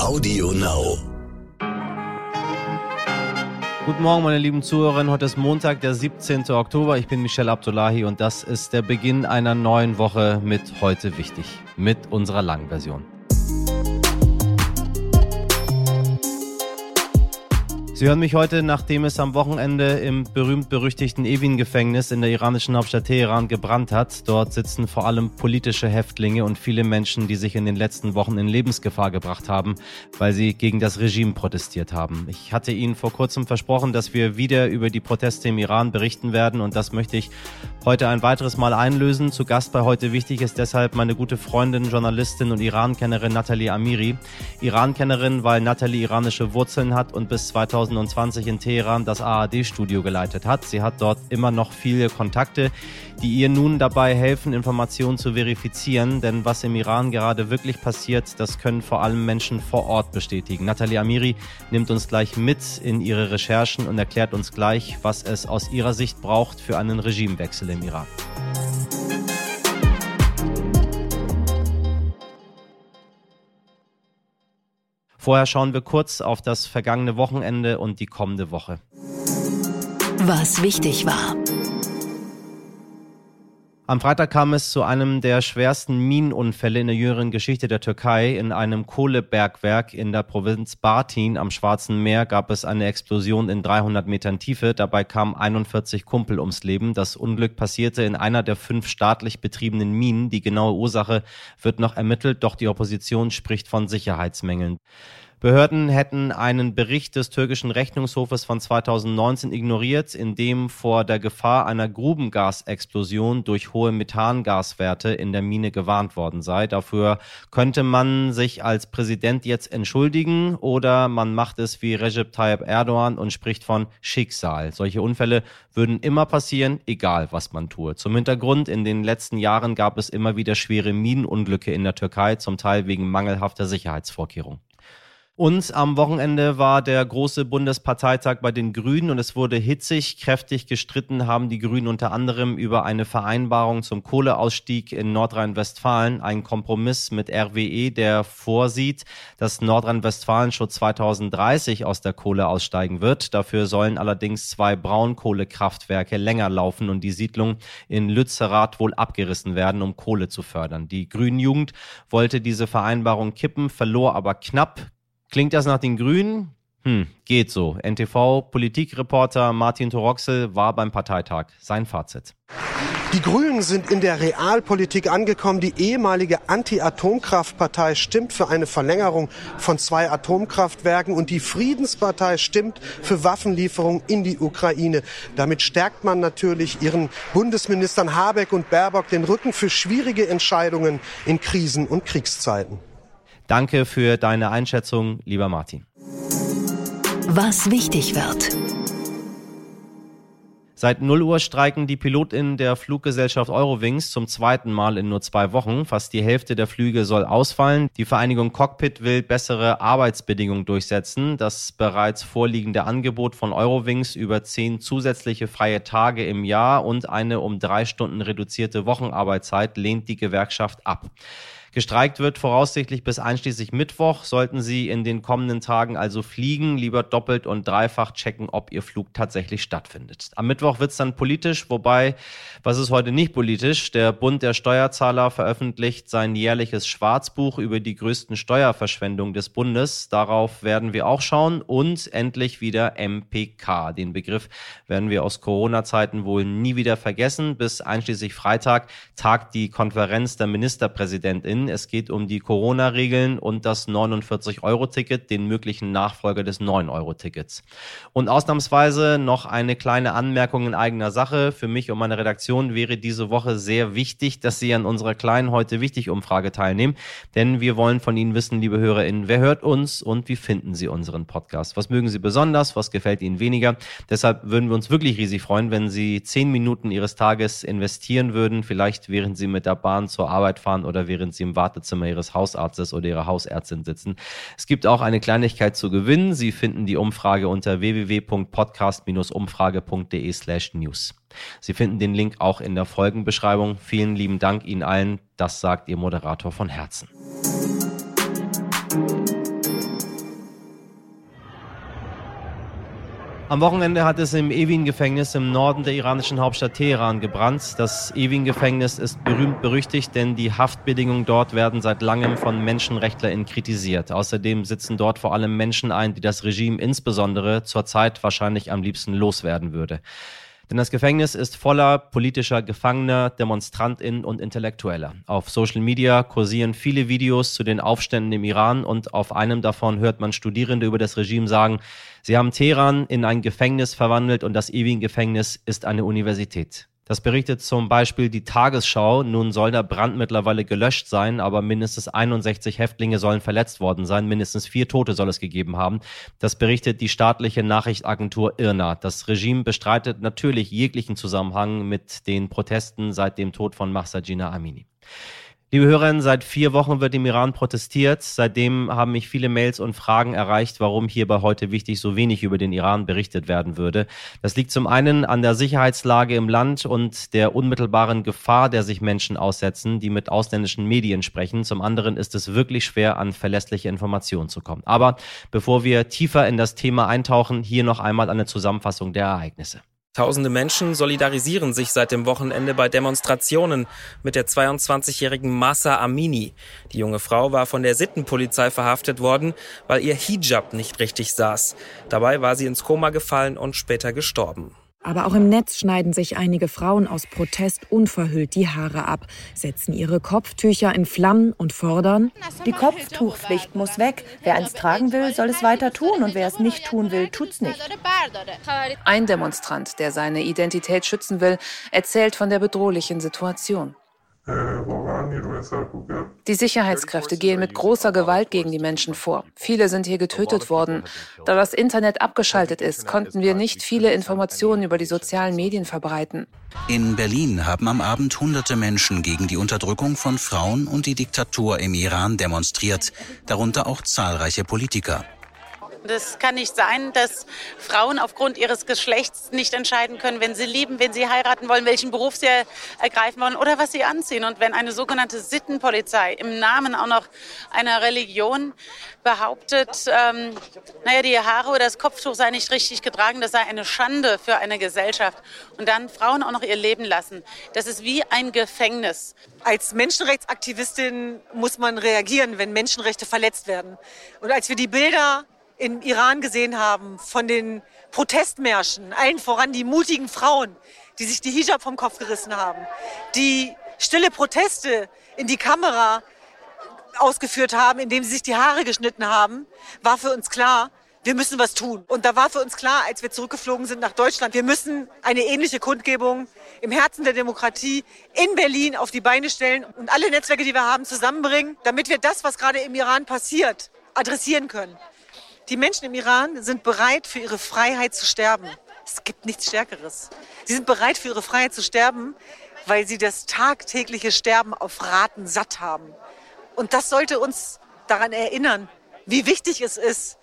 Audio Now. Guten Morgen, meine lieben Zuhörerinnen. Heute ist Montag, der 17. Oktober. Ich bin Michelle Abdullahi und das ist der Beginn einer neuen Woche mit Heute Wichtig, mit unserer langen Version. Sie hören mich heute, nachdem es am Wochenende im berühmt-berüchtigten Evin-Gefängnis in der iranischen Hauptstadt Teheran gebrannt hat. Dort sitzen vor allem politische Häftlinge und viele Menschen, die sich in den letzten Wochen in Lebensgefahr gebracht haben, weil sie gegen das Regime protestiert haben. Ich hatte Ihnen vor kurzem versprochen, dass wir wieder über die Proteste im Iran berichten werden und das möchte ich heute ein weiteres Mal einlösen. Zu Gast bei heute wichtig ist deshalb meine gute Freundin, Journalistin und Iran-Kennerin Nathalie Amiri. Iran-Kennerin, weil Nathalie iranische Wurzeln hat und bis 2000 2020 in Teheran das ARD-Studio geleitet hat. Sie hat dort immer noch viele Kontakte, die ihr nun dabei helfen, Informationen zu verifizieren. Denn was im Iran gerade wirklich passiert, das können vor allem Menschen vor Ort bestätigen. Nathalie Amiri nimmt uns gleich mit in ihre Recherchen und erklärt uns gleich, was es aus ihrer Sicht braucht für einen Regimewechsel im Iran. Vorher schauen wir kurz auf das vergangene Wochenende und die kommende Woche. Was wichtig war. Am Freitag kam es zu einem der schwersten Minenunfälle in der jüngeren Geschichte der Türkei. In einem Kohlebergwerk in der Provinz Bartin am Schwarzen Meer gab es eine Explosion in 300 Metern Tiefe. Dabei kamen 41 Kumpel ums Leben. Das Unglück passierte in einer der fünf staatlich betriebenen Minen. Die genaue Ursache wird noch ermittelt, doch die Opposition spricht von Sicherheitsmängeln. Behörden hätten einen Bericht des türkischen Rechnungshofes von 2019 ignoriert, in dem vor der Gefahr einer Grubengasexplosion durch hohe Methangaswerte in der Mine gewarnt worden sei. Dafür könnte man sich als Präsident jetzt entschuldigen oder man macht es wie Recep Tayyip Erdogan und spricht von Schicksal. Solche Unfälle würden immer passieren, egal was man tue. Zum Hintergrund, in den letzten Jahren gab es immer wieder schwere Minenunglücke in der Türkei, zum Teil wegen mangelhafter Sicherheitsvorkehrungen. Und am Wochenende war der große Bundesparteitag bei den Grünen und es wurde hitzig, kräftig gestritten haben die Grünen unter anderem über eine Vereinbarung zum Kohleausstieg in Nordrhein-Westfalen, ein Kompromiss mit RWE, der vorsieht, dass Nordrhein-Westfalen schon 2030 aus der Kohle aussteigen wird. Dafür sollen allerdings zwei Braunkohlekraftwerke länger laufen und die Siedlung in Lützerath wohl abgerissen werden, um Kohle zu fördern. Die Grünen Jugend wollte diese Vereinbarung kippen, verlor aber knapp. Klingt das nach den Grünen? Hm, geht so. NTV-Politikreporter Martin Toroxel war beim Parteitag. Sein Fazit. Die Grünen sind in der Realpolitik angekommen. Die ehemalige Anti-Atomkraftpartei stimmt für eine Verlängerung von zwei Atomkraftwerken und die Friedenspartei stimmt für Waffenlieferungen in die Ukraine. Damit stärkt man natürlich ihren Bundesministern Habeck und Baerbock den Rücken für schwierige Entscheidungen in Krisen- und Kriegszeiten. Danke für deine Einschätzung, lieber Martin. Was wichtig wird. Seit 0 Uhr streiken die PilotInnen der Fluggesellschaft Eurowings zum zweiten Mal in nur zwei Wochen. Fast die Hälfte der Flüge soll ausfallen. Die Vereinigung Cockpit will bessere Arbeitsbedingungen durchsetzen. Das bereits vorliegende Angebot von Eurowings über zehn zusätzliche freie Tage im Jahr und eine um drei Stunden reduzierte Wochenarbeitszeit lehnt die Gewerkschaft ab. Gestreikt wird voraussichtlich bis einschließlich Mittwoch. Sollten Sie in den kommenden Tagen also fliegen, lieber doppelt und dreifach checken, ob Ihr Flug tatsächlich stattfindet. Am Mittwoch wird es dann politisch, wobei, was ist heute nicht politisch? Der Bund der Steuerzahler veröffentlicht sein jährliches Schwarzbuch über die größten Steuerverschwendungen des Bundes. Darauf werden wir auch schauen und endlich wieder MPK. Den Begriff werden wir aus Corona-Zeiten wohl nie wieder vergessen. Bis einschließlich Freitag tagt die Konferenz der Ministerpräsidentin Es geht um die Corona-Regeln und das 49-Euro-Ticket, den möglichen Nachfolger des 9-Euro-Tickets. Und ausnahmsweise noch eine kleine Anmerkung in eigener Sache. Für mich und meine Redaktion wäre diese Woche sehr wichtig, dass Sie an unserer kleinen heute wichtig Umfrage teilnehmen, denn wir wollen von Ihnen wissen, liebe HörerInnen, wer hört uns und wie finden Sie unseren Podcast? Was mögen Sie besonders? Was gefällt Ihnen weniger? Deshalb würden wir uns wirklich riesig freuen, wenn Sie zehn Minuten Ihres Tages investieren würden, vielleicht während Sie mit der Bahn zur Arbeit fahren oder während Sie im Wartezimmer Ihres Hausarztes oder Ihrer Hausärztin sitzen. Es gibt auch eine Kleinigkeit zu gewinnen. Sie finden die Umfrage unter www.podcast-umfrage.de slash news. Sie finden den Link auch in der Folgenbeschreibung. Vielen lieben Dank Ihnen allen. Das sagt Ihr Moderator von Herzen. Am Wochenende hat es im Evin-Gefängnis im Norden der iranischen Hauptstadt Teheran gebrannt. Das Evin-Gefängnis ist berühmt berüchtigt, denn die Haftbedingungen dort werden seit langem von MenschenrechtlerInnen kritisiert. Außerdem sitzen dort vor allem Menschen ein, die das Regime insbesondere zurzeit wahrscheinlich am liebsten loswerden würde. Denn das Gefängnis ist voller politischer Gefangener, DemonstrantInnen und Intellektueller. Auf Social Media kursieren viele Videos zu den Aufständen im Iran und auf einem davon hört man Studierende über das Regime sagen, sie haben Teheran in ein Gefängnis verwandelt und das Ewing-Gefängnis ist eine Universität. Das berichtet zum Beispiel die Tagesschau. Nun soll der Brand mittlerweile gelöscht sein, aber mindestens 61 Häftlinge sollen verletzt worden sein. Mindestens vier Tote soll es gegeben haben. Das berichtet die staatliche Nachrichtenagentur IRNA. Das Regime bestreitet natürlich jeglichen Zusammenhang mit den Protesten seit dem Tod von Mahsajina Amini. Liebe Hörerinnen, seit vier Wochen wird im Iran protestiert. Seitdem haben mich viele Mails und Fragen erreicht, warum hier bei heute wichtig so wenig über den Iran berichtet werden würde. Das liegt zum einen an der Sicherheitslage im Land und der unmittelbaren Gefahr, der sich Menschen aussetzen, die mit ausländischen Medien sprechen. Zum anderen ist es wirklich schwer, an verlässliche Informationen zu kommen. Aber bevor wir tiefer in das Thema eintauchen, hier noch einmal eine Zusammenfassung der Ereignisse. Tausende Menschen solidarisieren sich seit dem Wochenende bei Demonstrationen mit der 22-jährigen Massa Amini. Die junge Frau war von der Sittenpolizei verhaftet worden, weil ihr Hijab nicht richtig saß. Dabei war sie ins Koma gefallen und später gestorben. Aber auch im Netz schneiden sich einige Frauen aus Protest unverhüllt die Haare ab, setzen ihre Kopftücher in Flammen und fordern, die Kopftuchpflicht muss weg. Wer eins tragen will, soll es weiter tun und wer es nicht tun will, tut's nicht. Ein Demonstrant, der seine Identität schützen will, erzählt von der bedrohlichen Situation. Die Sicherheitskräfte gehen mit großer Gewalt gegen die Menschen vor. Viele sind hier getötet worden. Da das Internet abgeschaltet ist, konnten wir nicht viele Informationen über die sozialen Medien verbreiten. In Berlin haben am Abend hunderte Menschen gegen die Unterdrückung von Frauen und die Diktatur im Iran demonstriert, darunter auch zahlreiche Politiker. Das kann nicht sein, dass Frauen aufgrund ihres Geschlechts nicht entscheiden können, wenn sie lieben, wenn sie heiraten wollen, welchen Beruf sie ergreifen wollen oder was sie anziehen. Und wenn eine sogenannte Sittenpolizei im Namen auch noch einer Religion behauptet, ähm, naja, die Haare oder das Kopftuch sei nicht richtig getragen, das sei eine Schande für eine Gesellschaft. Und dann Frauen auch noch ihr Leben lassen. Das ist wie ein Gefängnis. Als Menschenrechtsaktivistin muss man reagieren, wenn Menschenrechte verletzt werden. Und als wir die Bilder im Iran gesehen haben von den Protestmärschen, allen voran die mutigen Frauen, die sich die Hijab vom Kopf gerissen haben, die stille Proteste in die Kamera ausgeführt haben, indem sie sich die Haare geschnitten haben, war für uns klar, wir müssen was tun. Und da war für uns klar, als wir zurückgeflogen sind nach Deutschland, wir müssen eine ähnliche Kundgebung im Herzen der Demokratie in Berlin auf die Beine stellen und alle Netzwerke, die wir haben, zusammenbringen, damit wir das, was gerade im Iran passiert, adressieren können. Die Menschen im Iran sind bereit, für ihre Freiheit zu sterben. Es gibt nichts Stärkeres. Sie sind bereit, für ihre Freiheit zu sterben, weil sie das tagtägliche Sterben auf Raten satt haben. Und das sollte uns daran erinnern, wie wichtig es ist,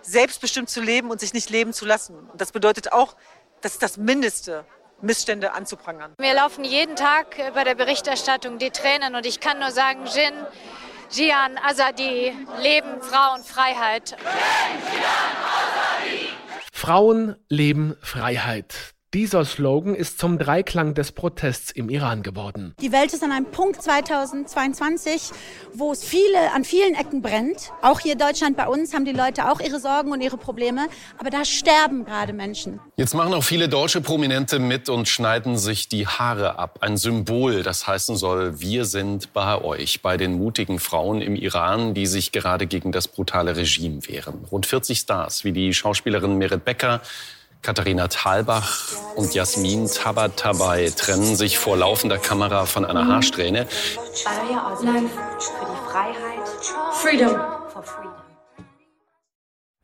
selbstbestimmt zu leben und sich nicht leben zu lassen. Und das bedeutet auch, das ist das Mindeste, Missstände anzuprangern. Wir laufen jeden Tag bei der Berichterstattung die Tränen und ich kann nur sagen, Jin, Jian Azadi, Leben, Frauen, Freiheit. Frauen, Leben, Freiheit. Dieser Slogan ist zum Dreiklang des Protests im Iran geworden. Die Welt ist an einem Punkt 2022, wo es viele, an vielen Ecken brennt. Auch hier in Deutschland bei uns haben die Leute auch ihre Sorgen und ihre Probleme. Aber da sterben gerade Menschen. Jetzt machen auch viele deutsche Prominente mit und schneiden sich die Haare ab. Ein Symbol, das heißen soll, wir sind bei euch, bei den mutigen Frauen im Iran, die sich gerade gegen das brutale Regime wehren. Rund 40 Stars wie die Schauspielerin Merit Becker, Katharina Thalbach und Jasmin Tabatabai trennen sich vor laufender Kamera von einer Haarsträhne. Freiheit. Freedom.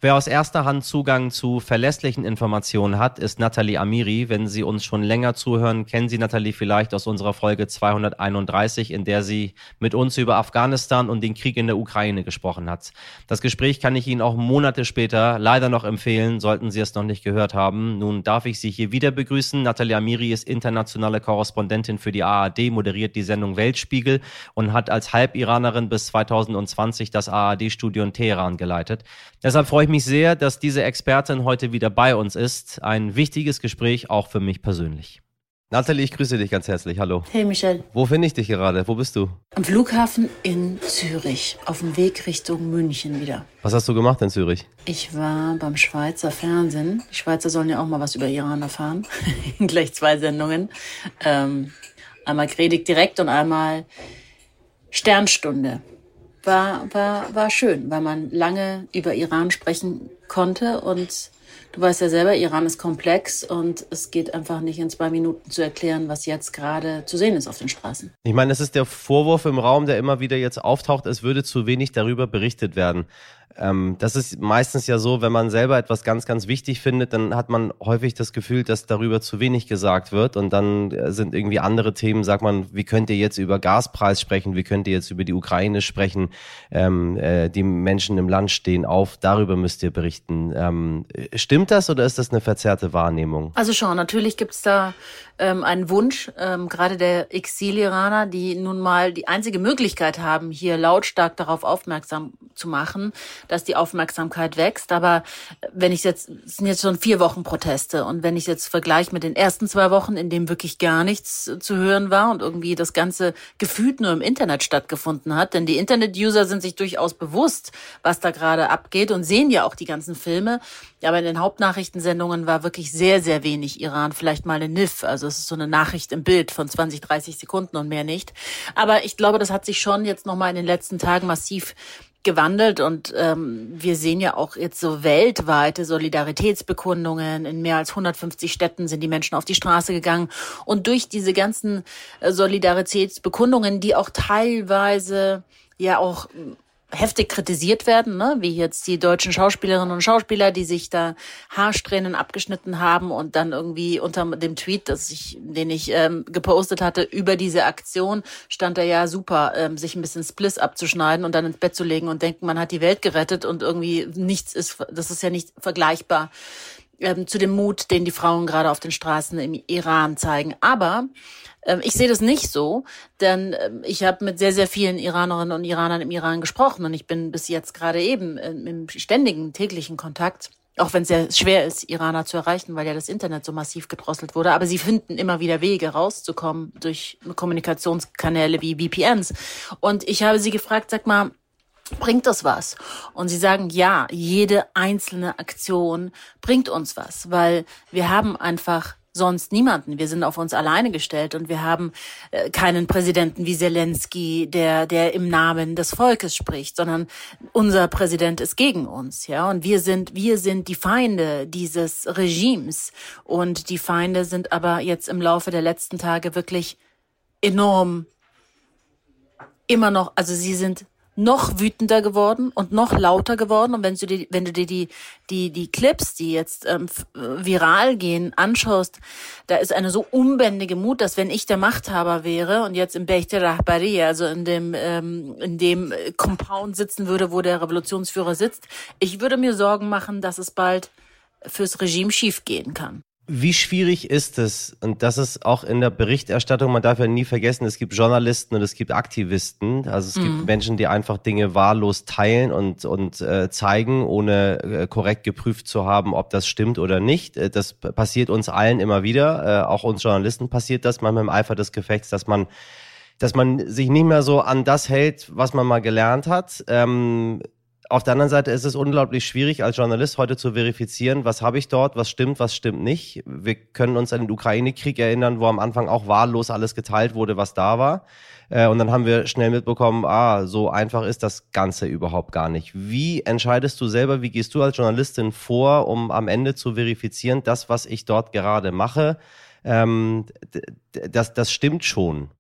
Wer aus erster Hand Zugang zu verlässlichen Informationen hat, ist Nathalie Amiri. Wenn Sie uns schon länger zuhören, kennen Sie Nathalie vielleicht aus unserer Folge 231, in der sie mit uns über Afghanistan und den Krieg in der Ukraine gesprochen hat. Das Gespräch kann ich Ihnen auch Monate später leider noch empfehlen, sollten Sie es noch nicht gehört haben. Nun darf ich Sie hier wieder begrüßen. Nathalie Amiri ist internationale Korrespondentin für die ARD, moderiert die Sendung Weltspiegel und hat als Halbiranerin bis 2020 das ARD-Studio in Teheran geleitet. Deshalb freue ich mich sehr, dass diese Expertin heute wieder bei uns ist. Ein wichtiges Gespräch, auch für mich persönlich. Nathalie, ich grüße dich ganz herzlich. Hallo. Hey Michel. Wo finde ich dich gerade? Wo bist du? Am Flughafen in Zürich, auf dem Weg Richtung München wieder. Was hast du gemacht in Zürich? Ich war beim Schweizer Fernsehen. Die Schweizer sollen ja auch mal was über Iran erfahren. Gleich zwei Sendungen. Ähm, einmal Predigt direkt und einmal Sternstunde. War, war, war schön, weil man lange über Iran sprechen konnte und Du weißt ja selber, Iran ist komplex und es geht einfach nicht in zwei Minuten zu erklären, was jetzt gerade zu sehen ist auf den Straßen. Ich meine, es ist der Vorwurf im Raum, der immer wieder jetzt auftaucht, es würde zu wenig darüber berichtet werden. Ähm, das ist meistens ja so, wenn man selber etwas ganz, ganz wichtig findet, dann hat man häufig das Gefühl, dass darüber zu wenig gesagt wird und dann äh, sind irgendwie andere Themen, sagt man, wie könnt ihr jetzt über Gaspreis sprechen, wie könnt ihr jetzt über die Ukraine sprechen, ähm, äh, die Menschen im Land stehen auf, darüber müsst ihr berichten. Ähm, stimmt das oder ist das eine verzerrte Wahrnehmung? Also schon, natürlich gibt's da ähm, einen Wunsch, ähm, gerade der Exil-Iraner, die nun mal die einzige Möglichkeit haben, hier lautstark darauf aufmerksam zu machen, dass die Aufmerksamkeit wächst. Aber wenn ich jetzt, es sind jetzt schon vier Wochen Proteste und wenn ich jetzt vergleiche mit den ersten zwei Wochen, in dem wirklich gar nichts zu hören war und irgendwie das Ganze gefühlt nur im Internet stattgefunden hat, denn die Internet-User sind sich durchaus bewusst, was da gerade abgeht und sehen ja auch die ganzen Filme. Aber in den Hauptnachrichtensendungen war wirklich sehr, sehr wenig Iran, vielleicht mal eine NIF, also es ist so eine Nachricht im Bild von 20, 30 Sekunden und mehr nicht. Aber ich glaube, das hat sich schon jetzt nochmal in den letzten Tagen massiv gewandelt und ähm, wir sehen ja auch jetzt so weltweite Solidaritätsbekundungen. In mehr als 150 Städten sind die Menschen auf die Straße gegangen und durch diese ganzen äh, Solidaritätsbekundungen, die auch teilweise ja auch heftig kritisiert werden, ne? wie jetzt die deutschen Schauspielerinnen und Schauspieler, die sich da Haarsträhnen abgeschnitten haben und dann irgendwie unter dem Tweet, das ich, den ich ähm, gepostet hatte, über diese Aktion stand da ja super, ähm, sich ein bisschen Spliss abzuschneiden und dann ins Bett zu legen und denken, man hat die Welt gerettet und irgendwie nichts ist, das ist ja nicht vergleichbar ähm, zu dem Mut, den die Frauen gerade auf den Straßen im Iran zeigen. Aber ähm, ich sehe das nicht so, denn ähm, ich habe mit sehr, sehr vielen Iranerinnen und Iranern im Iran gesprochen und ich bin bis jetzt gerade eben im ständigen täglichen Kontakt. Auch wenn es sehr schwer ist, Iraner zu erreichen, weil ja das Internet so massiv gedrosselt wurde. Aber sie finden immer wieder Wege rauszukommen durch Kommunikationskanäle wie VPNs. Und ich habe sie gefragt, sag mal, bringt das was? Und sie sagen, ja, jede einzelne Aktion bringt uns was, weil wir haben einfach sonst niemanden. Wir sind auf uns alleine gestellt und wir haben äh, keinen Präsidenten wie Zelensky, der der im Namen des Volkes spricht, sondern unser Präsident ist gegen uns, ja, und wir sind wir sind die Feinde dieses Regimes und die Feinde sind aber jetzt im Laufe der letzten Tage wirklich enorm immer noch, also sie sind noch wütender geworden und noch lauter geworden. Und wenn du dir, wenn du dir die, die, die Clips, die jetzt ähm, viral gehen, anschaust, da ist eine so unbändige Mut, dass wenn ich der Machthaber wäre und jetzt im Bechte Rahbari, also in dem, ähm, in dem Compound sitzen würde, wo der Revolutionsführer sitzt, ich würde mir Sorgen machen, dass es bald fürs Regime schiefgehen kann. Wie schwierig ist es? Und das ist auch in der Berichterstattung, man darf ja nie vergessen, es gibt Journalisten und es gibt Aktivisten. Also es mhm. gibt Menschen, die einfach Dinge wahllos teilen und, und äh, zeigen, ohne äh, korrekt geprüft zu haben, ob das stimmt oder nicht. Äh, das passiert uns allen immer wieder. Äh, auch uns Journalisten passiert das manchmal im Eifer des Gefechts, dass man dass man sich nicht mehr so an das hält, was man mal gelernt hat. Ähm, auf der anderen Seite ist es unglaublich schwierig, als Journalist heute zu verifizieren, was habe ich dort, was stimmt, was stimmt nicht. Wir können uns an den Ukraine-Krieg erinnern, wo am Anfang auch wahllos alles geteilt wurde, was da war. Äh, und dann haben wir schnell mitbekommen, ah, so einfach ist das Ganze überhaupt gar nicht. Wie entscheidest du selber, wie gehst du als Journalistin vor, um am Ende zu verifizieren, das, was ich dort gerade mache, ähm, das, das stimmt schon?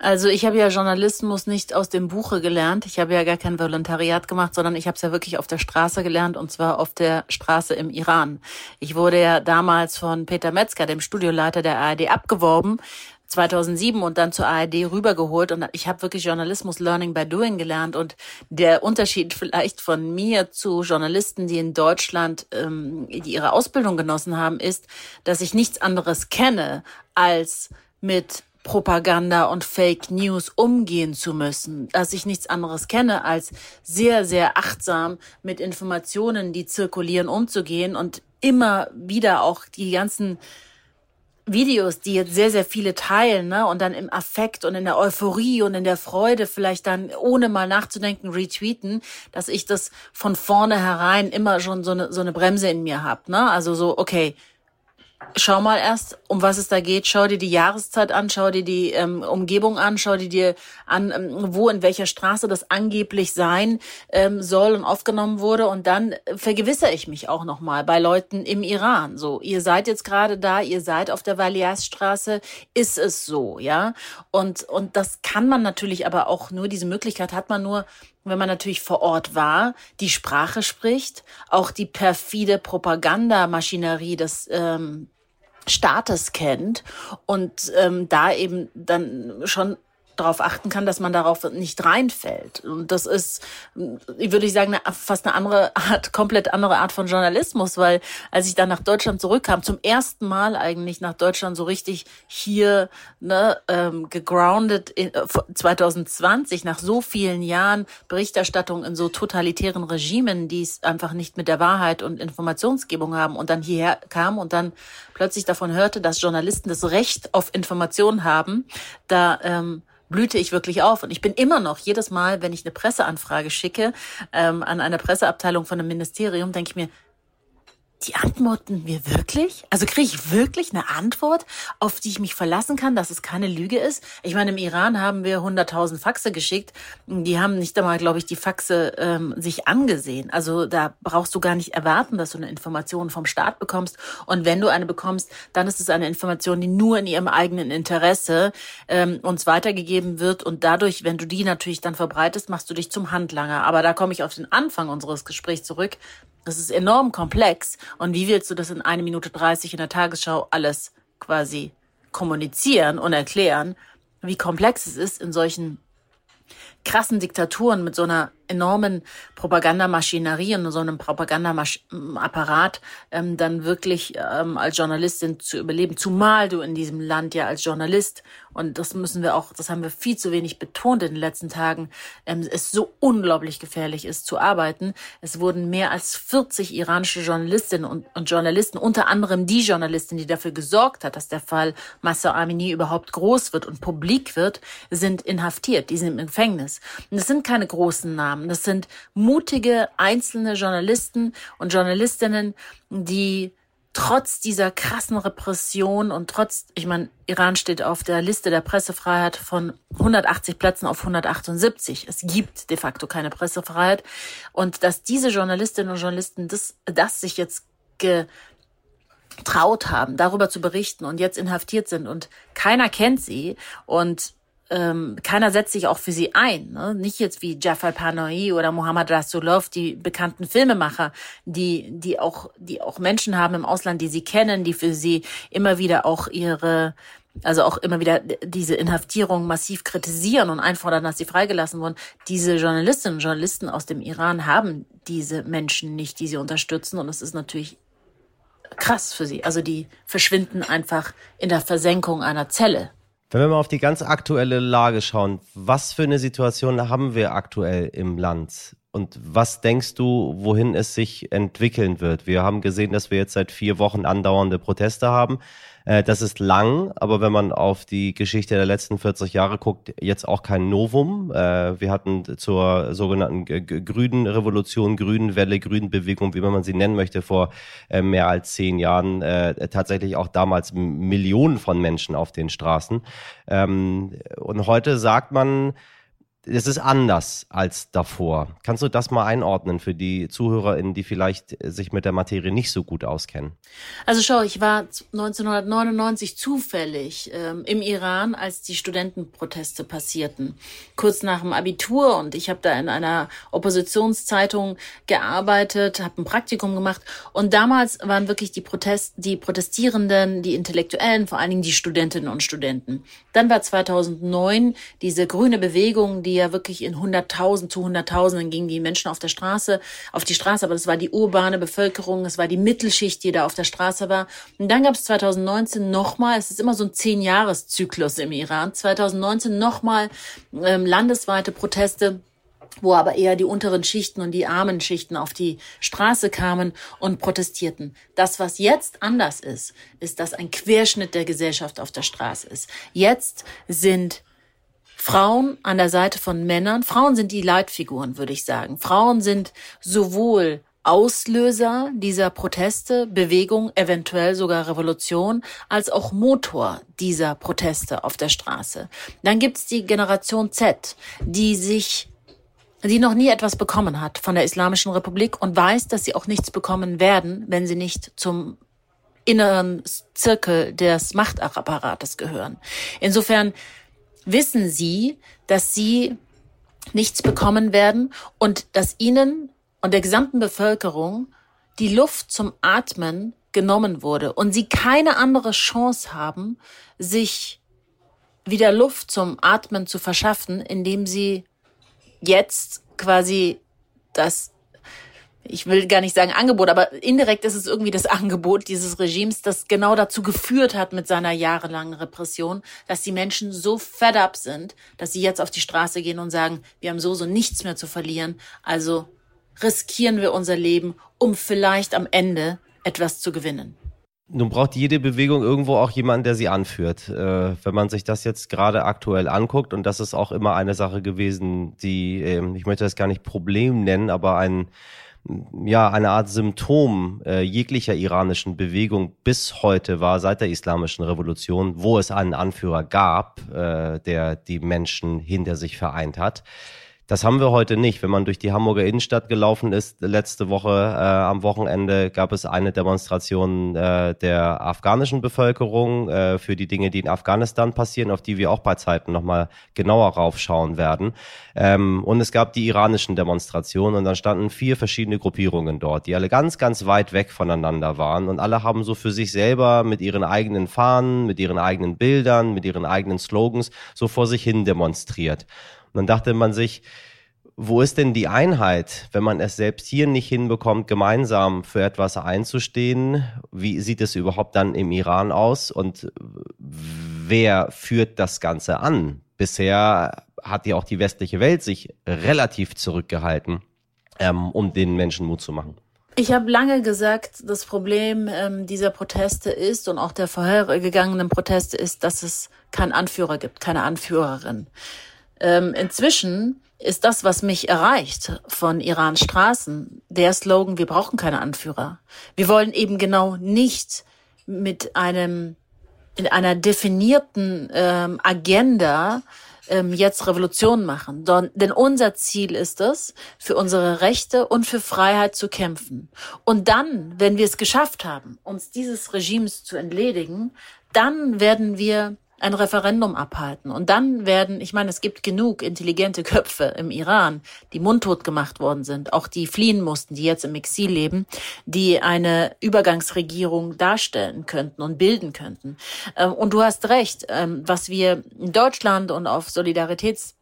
Also ich habe ja Journalismus nicht aus dem Buche gelernt. Ich habe ja gar kein Volontariat gemacht, sondern ich habe es ja wirklich auf der Straße gelernt und zwar auf der Straße im Iran. Ich wurde ja damals von Peter Metzger, dem Studioleiter der ARD, abgeworben 2007 und dann zur ARD rübergeholt und ich habe wirklich Journalismus Learning by Doing gelernt und der Unterschied vielleicht von mir zu Journalisten, die in Deutschland ähm, die ihre Ausbildung genossen haben, ist, dass ich nichts anderes kenne als mit Propaganda und Fake News umgehen zu müssen, dass ich nichts anderes kenne, als sehr, sehr achtsam mit Informationen, die zirkulieren, umzugehen und immer wieder auch die ganzen Videos, die jetzt sehr, sehr viele teilen, ne, und dann im Affekt und in der Euphorie und in der Freude vielleicht dann, ohne mal nachzudenken, retweeten, dass ich das von vornherein immer schon so eine, so eine Bremse in mir hab, ne, also so, okay, schau mal erst, um was es da geht. Schau dir die Jahreszeit an, schau dir die ähm, Umgebung an, schau dir, dir an, ähm, wo in welcher Straße das angeblich sein ähm, soll und aufgenommen wurde. Und dann vergewissere ich mich auch nochmal bei Leuten im Iran. So, ihr seid jetzt gerade da, ihr seid auf der Valias-Straße, ist es so, ja? Und, und das kann man natürlich aber auch nur, diese Möglichkeit hat man nur, wenn man natürlich vor Ort war, die Sprache spricht, auch die perfide Propagandamaschinerie des ähm, Staates kennt und ähm, da eben dann schon darauf achten kann, dass man darauf nicht reinfällt. Und das ist, würde ich sagen, eine, fast eine andere Art, komplett andere Art von Journalismus, weil als ich dann nach Deutschland zurückkam, zum ersten Mal eigentlich nach Deutschland so richtig hier ne, ähm, gegroundet in, äh, 2020, nach so vielen Jahren Berichterstattung in so totalitären Regimen, die es einfach nicht mit der Wahrheit und Informationsgebung haben und dann hierher kam und dann plötzlich davon hörte, dass Journalisten das Recht auf Information haben, da ähm, blühte ich wirklich auf. Und ich bin immer noch, jedes Mal, wenn ich eine Presseanfrage schicke ähm, an eine Presseabteilung von einem Ministerium, denke ich mir, die antworten wir wirklich? Also kriege ich wirklich eine Antwort, auf die ich mich verlassen kann, dass es keine Lüge ist? Ich meine, im Iran haben wir 100.000 Faxe geschickt. Die haben nicht einmal, glaube ich, die Faxe ähm, sich angesehen. Also da brauchst du gar nicht erwarten, dass du eine Information vom Staat bekommst. Und wenn du eine bekommst, dann ist es eine Information, die nur in ihrem eigenen Interesse ähm, uns weitergegeben wird. Und dadurch, wenn du die natürlich dann verbreitest, machst du dich zum Handlanger. Aber da komme ich auf den Anfang unseres Gesprächs zurück. Das ist enorm komplex. Und wie willst du das in eine Minute 30 in der Tagesschau alles quasi kommunizieren und erklären, wie komplex es ist, in solchen krassen Diktaturen mit so einer enormen Propagandamaschinerie und so einem Propagandaapparat ähm, dann wirklich ähm, als Journalistin zu überleben, zumal du in diesem Land ja als Journalist und das müssen wir auch, das haben wir viel zu wenig betont in den letzten Tagen, ähm, es so unglaublich gefährlich ist zu arbeiten. Es wurden mehr als 40 iranische Journalistinnen und, und Journalisten, unter anderem die Journalistin, die dafür gesorgt hat, dass der Fall Massa Amini überhaupt groß wird und publik wird, sind inhaftiert, die sind im Gefängnis. Und das sind keine großen Namen, das sind mutige einzelne Journalisten und Journalistinnen, die trotz dieser krassen Repression und trotz, ich meine, Iran steht auf der Liste der Pressefreiheit von 180 Plätzen auf 178. Es gibt de facto keine Pressefreiheit. Und dass diese Journalistinnen und Journalisten das, das sich jetzt getraut haben, darüber zu berichten und jetzt inhaftiert sind und keiner kennt sie und ähm, keiner setzt sich auch für sie ein. Ne? Nicht jetzt wie Jafar Panahi oder Mohammad Rasulov, die bekannten Filmemacher, die, die auch, die auch Menschen haben im Ausland, die sie kennen, die für sie immer wieder auch ihre also auch immer wieder diese Inhaftierung massiv kritisieren und einfordern, dass sie freigelassen wurden. Diese Journalistinnen und Journalisten aus dem Iran haben diese Menschen nicht, die sie unterstützen. Und es ist natürlich krass für sie. Also die verschwinden einfach in der Versenkung einer Zelle. Wenn wir mal auf die ganz aktuelle Lage schauen, was für eine Situation haben wir aktuell im Land? Und was denkst du, wohin es sich entwickeln wird? Wir haben gesehen, dass wir jetzt seit vier Wochen andauernde Proteste haben. Äh, das ist lang, aber wenn man auf die Geschichte der letzten 40 Jahre guckt, jetzt auch kein Novum. Äh, wir hatten zur sogenannten grünen Revolution, grünen Welle, grünen Bewegung, wie man sie nennen möchte, vor äh, mehr als zehn Jahren tatsächlich auch damals Millionen von Menschen auf den Straßen. Ähm, und heute sagt man, es ist anders als davor. Kannst du das mal einordnen für die ZuhörerInnen, die vielleicht sich mit der Materie nicht so gut auskennen? Also schau, ich war 1999 zufällig ähm, im Iran, als die Studentenproteste passierten. Kurz nach dem Abitur und ich habe da in einer Oppositionszeitung gearbeitet, habe ein Praktikum gemacht und damals waren wirklich die Protest, die Protestierenden, die Intellektuellen, vor allen Dingen die Studentinnen und Studenten. Dann war 2009 diese grüne Bewegung, die ja wirklich in hunderttausend zu hunderttausenden gingen die Menschen auf der Straße, auf die Straße, aber das war die urbane Bevölkerung, es war die Mittelschicht, die da auf der Straße war. Und dann gab es 2019 nochmal, es ist immer so ein Zehn-Jahres-Zyklus im Iran, 2019 nochmal ähm, landesweite Proteste wo aber eher die unteren Schichten und die armen Schichten auf die Straße kamen und protestierten. Das, was jetzt anders ist, ist, dass ein Querschnitt der Gesellschaft auf der Straße ist. Jetzt sind Frauen an der Seite von Männern. Frauen sind die Leitfiguren, würde ich sagen. Frauen sind sowohl Auslöser dieser Proteste, Bewegung, eventuell sogar Revolution, als auch Motor dieser Proteste auf der Straße. Dann gibt's die Generation Z, die sich die noch nie etwas bekommen hat von der Islamischen Republik und weiß, dass sie auch nichts bekommen werden, wenn sie nicht zum inneren Zirkel des Machtapparates gehören. Insofern wissen sie, dass sie nichts bekommen werden und dass ihnen und der gesamten Bevölkerung die Luft zum Atmen genommen wurde und sie keine andere Chance haben, sich wieder Luft zum Atmen zu verschaffen, indem sie jetzt quasi das ich will gar nicht sagen Angebot, aber indirekt ist es irgendwie das Angebot dieses Regimes, das genau dazu geführt hat mit seiner jahrelangen Repression, dass die Menschen so fed up sind, dass sie jetzt auf die Straße gehen und sagen, wir haben so so nichts mehr zu verlieren, also riskieren wir unser Leben, um vielleicht am Ende etwas zu gewinnen. Nun braucht jede Bewegung irgendwo auch jemanden, der sie anführt. Äh, wenn man sich das jetzt gerade aktuell anguckt, und das ist auch immer eine Sache gewesen, die, äh, ich möchte das gar nicht Problem nennen, aber ein, ja, eine Art Symptom äh, jeglicher iranischen Bewegung bis heute war, seit der Islamischen Revolution, wo es einen Anführer gab, äh, der die Menschen hinter sich vereint hat. Das haben wir heute nicht. Wenn man durch die Hamburger Innenstadt gelaufen ist, letzte Woche äh, am Wochenende gab es eine Demonstration äh, der afghanischen Bevölkerung äh, für die Dinge, die in Afghanistan passieren, auf die wir auch bei Zeiten nochmal genauer raufschauen werden. Ähm, und es gab die iranischen Demonstrationen und dann standen vier verschiedene Gruppierungen dort, die alle ganz, ganz weit weg voneinander waren und alle haben so für sich selber mit ihren eigenen Fahnen, mit ihren eigenen Bildern, mit ihren eigenen Slogans so vor sich hin demonstriert. Und dann dachte man sich, wo ist denn die Einheit, wenn man es selbst hier nicht hinbekommt, gemeinsam für etwas einzustehen? Wie sieht es überhaupt dann im Iran aus? Und wer führt das Ganze an? Bisher hat ja auch die westliche Welt sich relativ zurückgehalten, ähm, um den Menschen Mut zu machen. Ich habe lange gesagt, das Problem ähm, dieser Proteste ist und auch der vorhergegangenen Proteste ist, dass es keinen Anführer gibt, keine Anführerin. Ähm, inzwischen ist das, was mich erreicht von Irans Straßen, der Slogan, wir brauchen keine Anführer. Wir wollen eben genau nicht mit einem, in einer definierten ähm, Agenda ähm, jetzt Revolution machen. Don, denn unser Ziel ist es, für unsere Rechte und für Freiheit zu kämpfen. Und dann, wenn wir es geschafft haben, uns dieses Regimes zu entledigen, dann werden wir ein Referendum abhalten. Und dann werden, ich meine, es gibt genug intelligente Köpfe im Iran, die mundtot gemacht worden sind, auch die fliehen mussten, die jetzt im Exil leben, die eine Übergangsregierung darstellen könnten und bilden könnten. Ähm, und du hast recht, ähm, was wir in Deutschland und auf Solidaritäts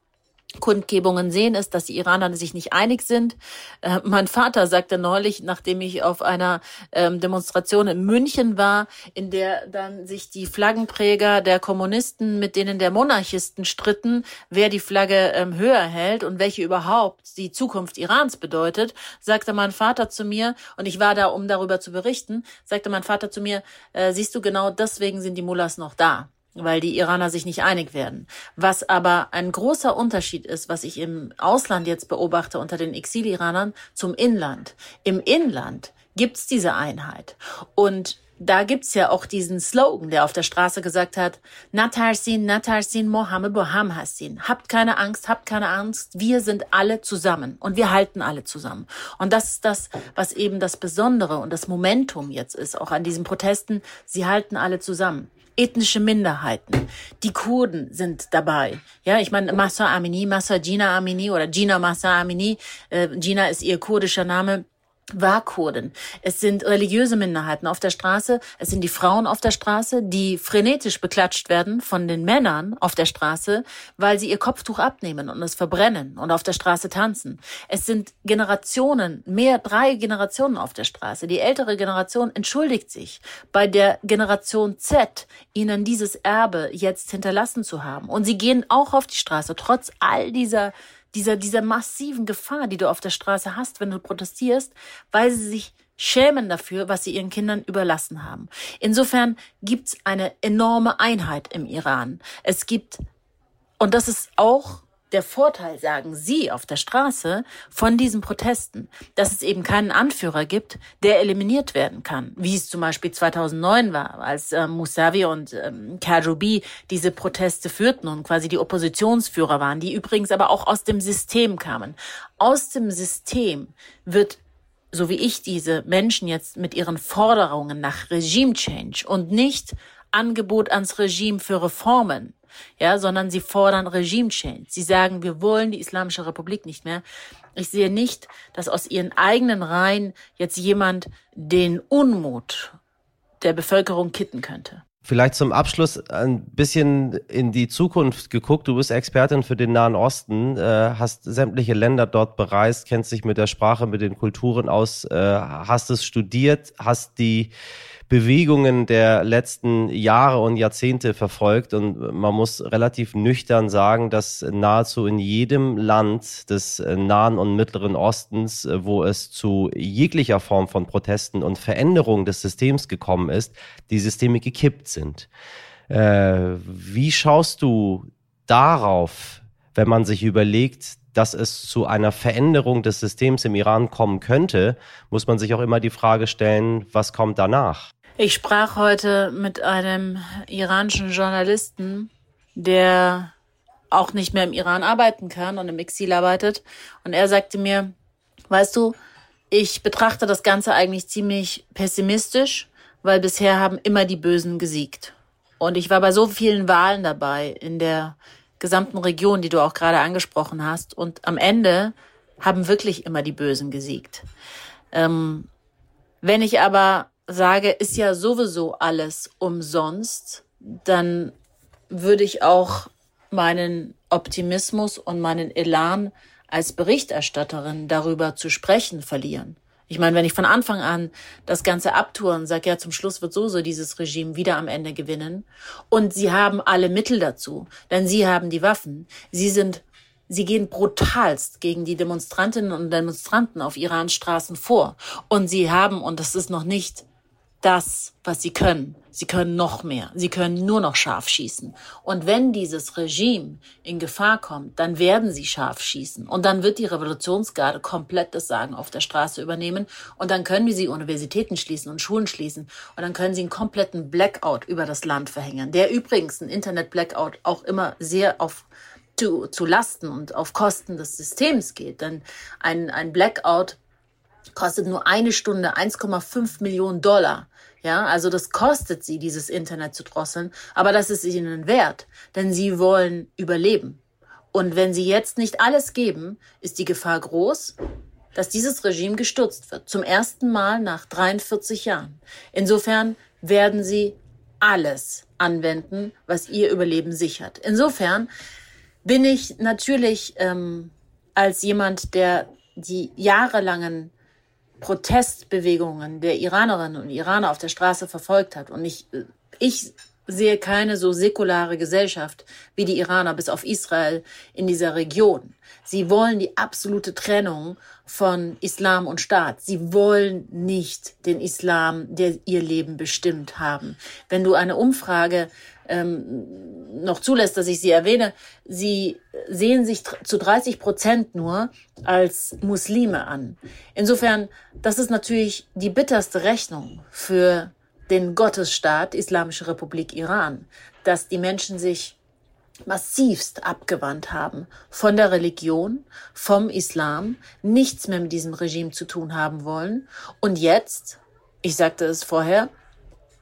Kundgebungen sehen, ist, dass die Iraner sich nicht einig sind. Äh, mein Vater sagte neulich, nachdem ich auf einer ähm, Demonstration in München war, in der dann sich die Flaggenpräger der Kommunisten mit denen der Monarchisten stritten, wer die Flagge ähm, höher hält und welche überhaupt die Zukunft Irans bedeutet, sagte mein Vater zu mir, und ich war da, um darüber zu berichten, sagte mein Vater zu mir, äh, siehst du genau deswegen sind die Mullahs noch da weil die Iraner sich nicht einig werden. Was aber ein großer Unterschied ist, was ich im Ausland jetzt beobachte unter den Exil-Iranern zum Inland. Im Inland gibt's diese Einheit. Und da gibt's ja auch diesen Slogan, der auf der Straße gesagt hat, Natarsin, Natarsin, Mohammed Boham Hassin. Habt keine Angst, habt keine Angst. Wir sind alle zusammen und wir halten alle zusammen. Und das ist das, was eben das Besondere und das Momentum jetzt ist, auch an diesen Protesten. Sie halten alle zusammen ethnische Minderheiten. Die Kurden sind dabei. Ja, ich meine, Massa Amini, Massa Gina Amini oder Gina Massa Amini. Äh, Gina ist ihr kurdischer Name. War Kurden. Es sind religiöse Minderheiten auf der Straße. Es sind die Frauen auf der Straße, die frenetisch beklatscht werden von den Männern auf der Straße, weil sie ihr Kopftuch abnehmen und es verbrennen und auf der Straße tanzen. Es sind Generationen, mehr drei Generationen auf der Straße. Die ältere Generation entschuldigt sich bei der Generation Z, ihnen dieses Erbe jetzt hinterlassen zu haben. Und sie gehen auch auf die Straße, trotz all dieser dieser, dieser massiven Gefahr, die du auf der Straße hast, wenn du protestierst, weil sie sich schämen dafür, was sie ihren Kindern überlassen haben. Insofern gibt's eine enorme Einheit im Iran. Es gibt, und das ist auch der Vorteil, sagen Sie auf der Straße, von diesen Protesten, dass es eben keinen Anführer gibt, der eliminiert werden kann, wie es zum Beispiel 2009 war, als äh, Mousavi und ähm, Kajubi diese Proteste führten und quasi die Oppositionsführer waren, die übrigens aber auch aus dem System kamen. Aus dem System wird so wie ich diese Menschen jetzt mit ihren Forderungen nach Regime Change und nicht Angebot ans Regime für Reformen ja, sondern sie fordern Regime Change. Sie sagen, wir wollen die Islamische Republik nicht mehr. Ich sehe nicht, dass aus ihren eigenen Reihen jetzt jemand den Unmut der Bevölkerung kitten könnte. Vielleicht zum Abschluss ein bisschen in die Zukunft geguckt. Du bist Expertin für den Nahen Osten, äh, hast sämtliche Länder dort bereist, kennst dich mit der Sprache, mit den Kulturen aus, äh, hast es studiert, hast die Bewegungen der letzten Jahre und Jahrzehnte verfolgt und man muss relativ nüchtern sagen, dass nahezu in jedem Land des Nahen und Mittleren Ostens, wo es zu jeglicher Form von Protesten und Veränderungen des Systems gekommen ist, die Systeme gekippt sind. Äh, wie schaust du darauf, wenn man sich überlegt, dass es zu einer Veränderung des Systems im Iran kommen könnte, muss man sich auch immer die Frage stellen, was kommt danach? Ich sprach heute mit einem iranischen Journalisten, der auch nicht mehr im Iran arbeiten kann und im Exil arbeitet. Und er sagte mir, weißt du, ich betrachte das Ganze eigentlich ziemlich pessimistisch, weil bisher haben immer die Bösen gesiegt. Und ich war bei so vielen Wahlen dabei in der gesamten Region, die du auch gerade angesprochen hast. Und am Ende haben wirklich immer die Bösen gesiegt. Ähm, wenn ich aber sage, ist ja sowieso alles umsonst, dann würde ich auch meinen Optimismus und meinen Elan als Berichterstatterin darüber zu sprechen verlieren. Ich meine, wenn ich von Anfang an das Ganze abtouren, sag ja, zum Schluss wird so so dieses Regime wieder am Ende gewinnen. Und sie haben alle Mittel dazu, denn sie haben die Waffen. Sie sind Sie gehen brutalst gegen die Demonstrantinnen und Demonstranten auf Irans Straßen vor. Und sie haben, und das ist noch nicht das, was sie können. Sie können noch mehr. Sie können nur noch scharf schießen. Und wenn dieses Regime in Gefahr kommt, dann werden sie scharf schießen. Und dann wird die Revolutionsgarde komplett das Sagen auf der Straße übernehmen. Und dann können sie Universitäten schließen und Schulen schließen. Und dann können sie einen kompletten Blackout über das Land verhängen. Der übrigens, ein Internet-Blackout, auch immer sehr auf zu, zu Lasten und auf Kosten des Systems geht. Denn ein, ein Blackout kostet nur eine Stunde 1,5 Millionen Dollar. Ja, also das kostet sie, dieses Internet zu drosseln, aber das ist ihnen wert, denn sie wollen überleben. Und wenn sie jetzt nicht alles geben, ist die Gefahr groß, dass dieses Regime gestürzt wird. Zum ersten Mal nach 43 Jahren. Insofern werden sie alles anwenden, was ihr Überleben sichert. Insofern bin ich natürlich ähm, als jemand, der die jahrelangen Protestbewegungen der Iranerinnen und Iraner auf der Straße verfolgt hat. Und ich, ich sehe keine so säkulare Gesellschaft wie die Iraner bis auf Israel in dieser Region. Sie wollen die absolute Trennung von Islam und Staat. Sie wollen nicht den Islam, der ihr Leben bestimmt haben. Wenn du eine Umfrage ähm, noch zulässt, dass ich sie erwähne, sie sehen sich zu 30 Prozent nur als Muslime an. Insofern, das ist natürlich die bitterste Rechnung für den Gottesstaat Islamische Republik Iran, dass die Menschen sich massivst abgewandt haben von der Religion, vom Islam, nichts mehr mit diesem Regime zu tun haben wollen und jetzt, ich sagte es vorher,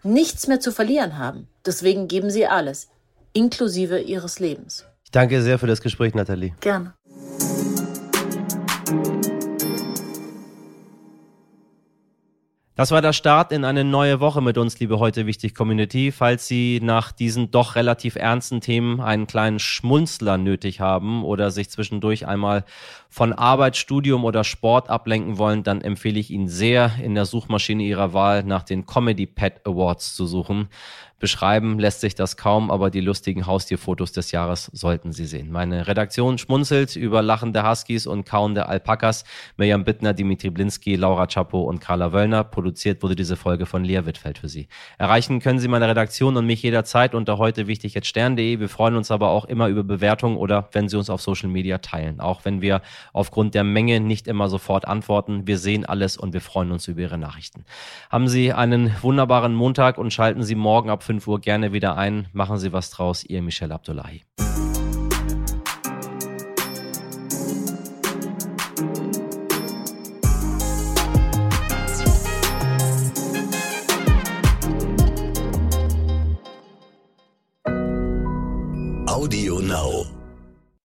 nichts mehr zu verlieren haben. Deswegen geben sie alles, inklusive ihres Lebens. Ich danke sehr für das Gespräch, Nathalie. Gerne. Das war der Start in eine neue Woche mit uns, liebe heute wichtig Community. Falls Sie nach diesen doch relativ ernsten Themen einen kleinen Schmunzler nötig haben oder sich zwischendurch einmal von Arbeit, Studium oder Sport ablenken wollen, dann empfehle ich Ihnen sehr, in der Suchmaschine Ihrer Wahl nach den Comedy Pet Awards zu suchen. Beschreiben lässt sich das kaum, aber die lustigen Haustierfotos des Jahres sollten Sie sehen. Meine Redaktion schmunzelt über lachende Huskies und kauende Alpakas. Mirjam Bittner, Dimitri Blinski, Laura Chapo und Carla Wöllner. Produziert wurde diese Folge von Lea Wittfeld für Sie. Erreichen können Sie meine Redaktion und mich jederzeit unter heute wichtig jetzt stern.de. Wir freuen uns aber auch immer über Bewertungen oder wenn Sie uns auf Social Media teilen. Auch wenn wir aufgrund der Menge nicht immer sofort antworten. Wir sehen alles und wir freuen uns über Ihre Nachrichten. Haben Sie einen wunderbaren Montag und schalten Sie morgen ab 5 Uhr gerne wieder ein. Machen Sie was draus, Ihr Michel Abdullahi. Audio Now.